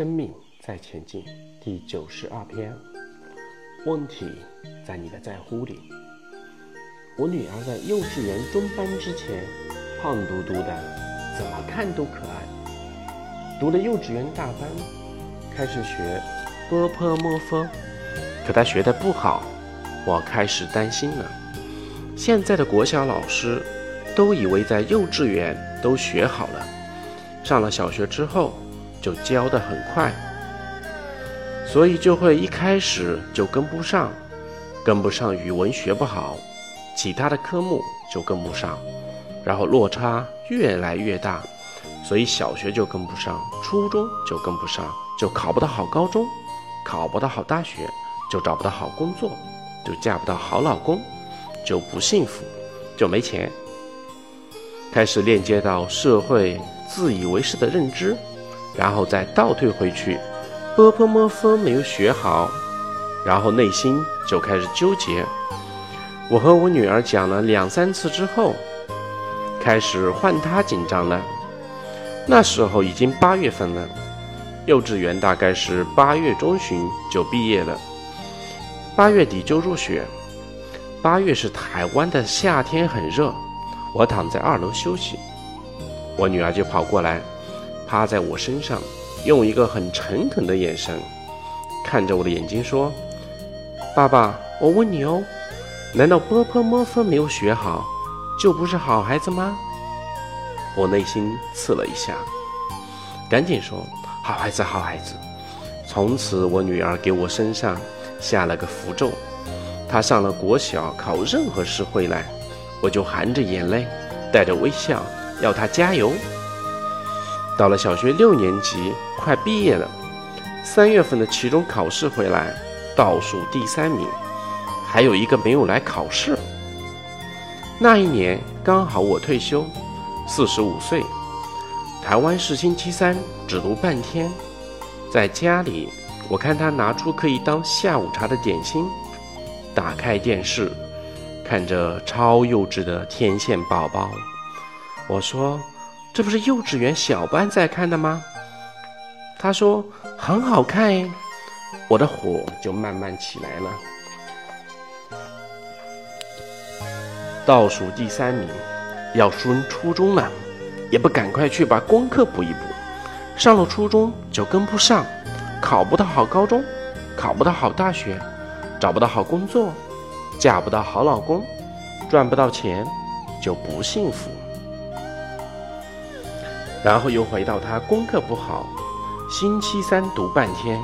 生命在前进第九十二篇，问题在你的在乎里。我女儿在幼稚园中班之前，胖嘟嘟的，怎么看都可爱。读了幼稚园大班，开始学 b p m f，可她学的不好，我开始担心了。现在的国小老师都以为在幼稚园都学好了，上了小学之后。就教得很快，所以就会一开始就跟不上，跟不上语文学不好，其他的科目就跟不上，然后落差越来越大，所以小学就跟不上，初中就跟不上，就考不到好高中，考不到好大学，就找不到好工作，就嫁不到好老公，就不幸福，就没钱，开始链接到社会自以为是的认知。然后再倒退回去，b p m f 没有学好，然后内心就开始纠结。我和我女儿讲了两三次之后，开始换她紧张了。那时候已经八月份了，幼稚园大概是八月中旬就毕业了，八月底就入学。八月是台湾的夏天，很热。我躺在二楼休息，我女儿就跑过来。趴在我身上，用一个很诚恳的眼神看着我的眼睛说：“爸爸，我问你哦，难道波波摸分没有学好，就不是好孩子吗？”我内心刺了一下，赶紧说：“好孩子，好孩子。”从此，我女儿给我身上下了个符咒。她上了国小，考任何试回来，我就含着眼泪，带着微笑，要她加油。到了小学六年级，快毕业了。三月份的期中考试回来，倒数第三名，还有一个没有来考试。那一年刚好我退休，四十五岁。台湾是星期三，只读半天。在家里，我看他拿出可以当下午茶的点心，打开电视，看着超幼稚的天线宝宝。我说。这不是幼稚园小班在看的吗？他说很好看诶，我的火就慢慢起来了。倒数第三名，要升初中了，也不赶快去把功课补一补。上了初中就跟不上，考不到好高中，考不到好大学，找不到好工作，嫁不到好老公，赚不到钱，就不幸福。然后又回到他功课不好，星期三读半天，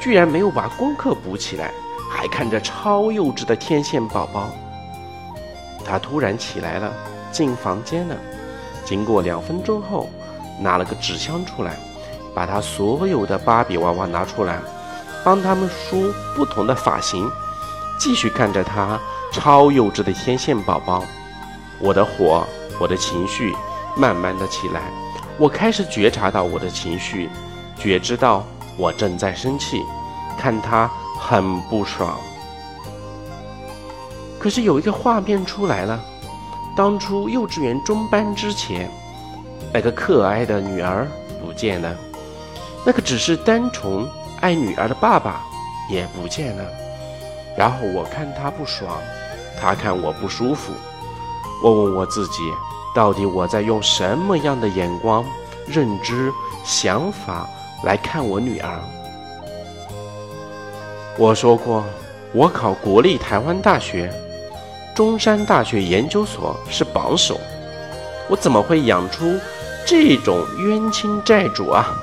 居然没有把功课补起来，还看着超幼稚的天线宝宝。他突然起来了，进房间了。经过两分钟后，拿了个纸箱出来，把他所有的芭比娃娃拿出来，帮他们梳不同的发型，继续看着他超幼稚的天线宝宝。我的火，我的情绪，慢慢的起来。我开始觉察到我的情绪，觉知到我正在生气，看他很不爽。可是有一个画面出来了，当初幼稚园中班之前，那个可爱的女儿不见了，那个只是单纯爱女儿的爸爸也不见了。然后我看他不爽，他看我不舒服，我问我自己。到底我在用什么样的眼光、认知、想法来看我女儿？我说过，我考国立台湾大学、中山大学研究所是榜首，我怎么会养出这种冤亲债主啊？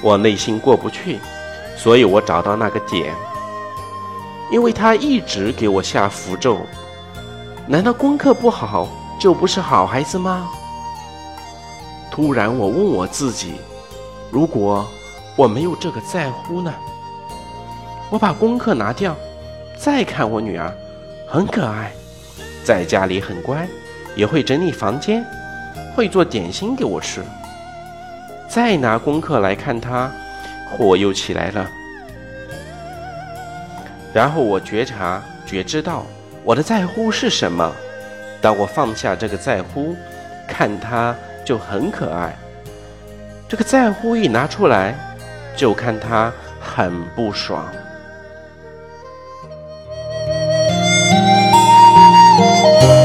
我内心过不去，所以我找到那个点，因为他一直给我下符咒。难道功课不好就不是好孩子吗？突然，我问我自己：如果我没有这个在乎呢？我把功课拿掉，再看我女儿，很可爱，在家里很乖，也会整理房间，会做点心给我吃。再拿功课来看她，火又起来了。然后我觉察、觉知到。我的在乎是什么？当我放下这个在乎看它就很可爱。这个在乎一拿出来就看它很不爽。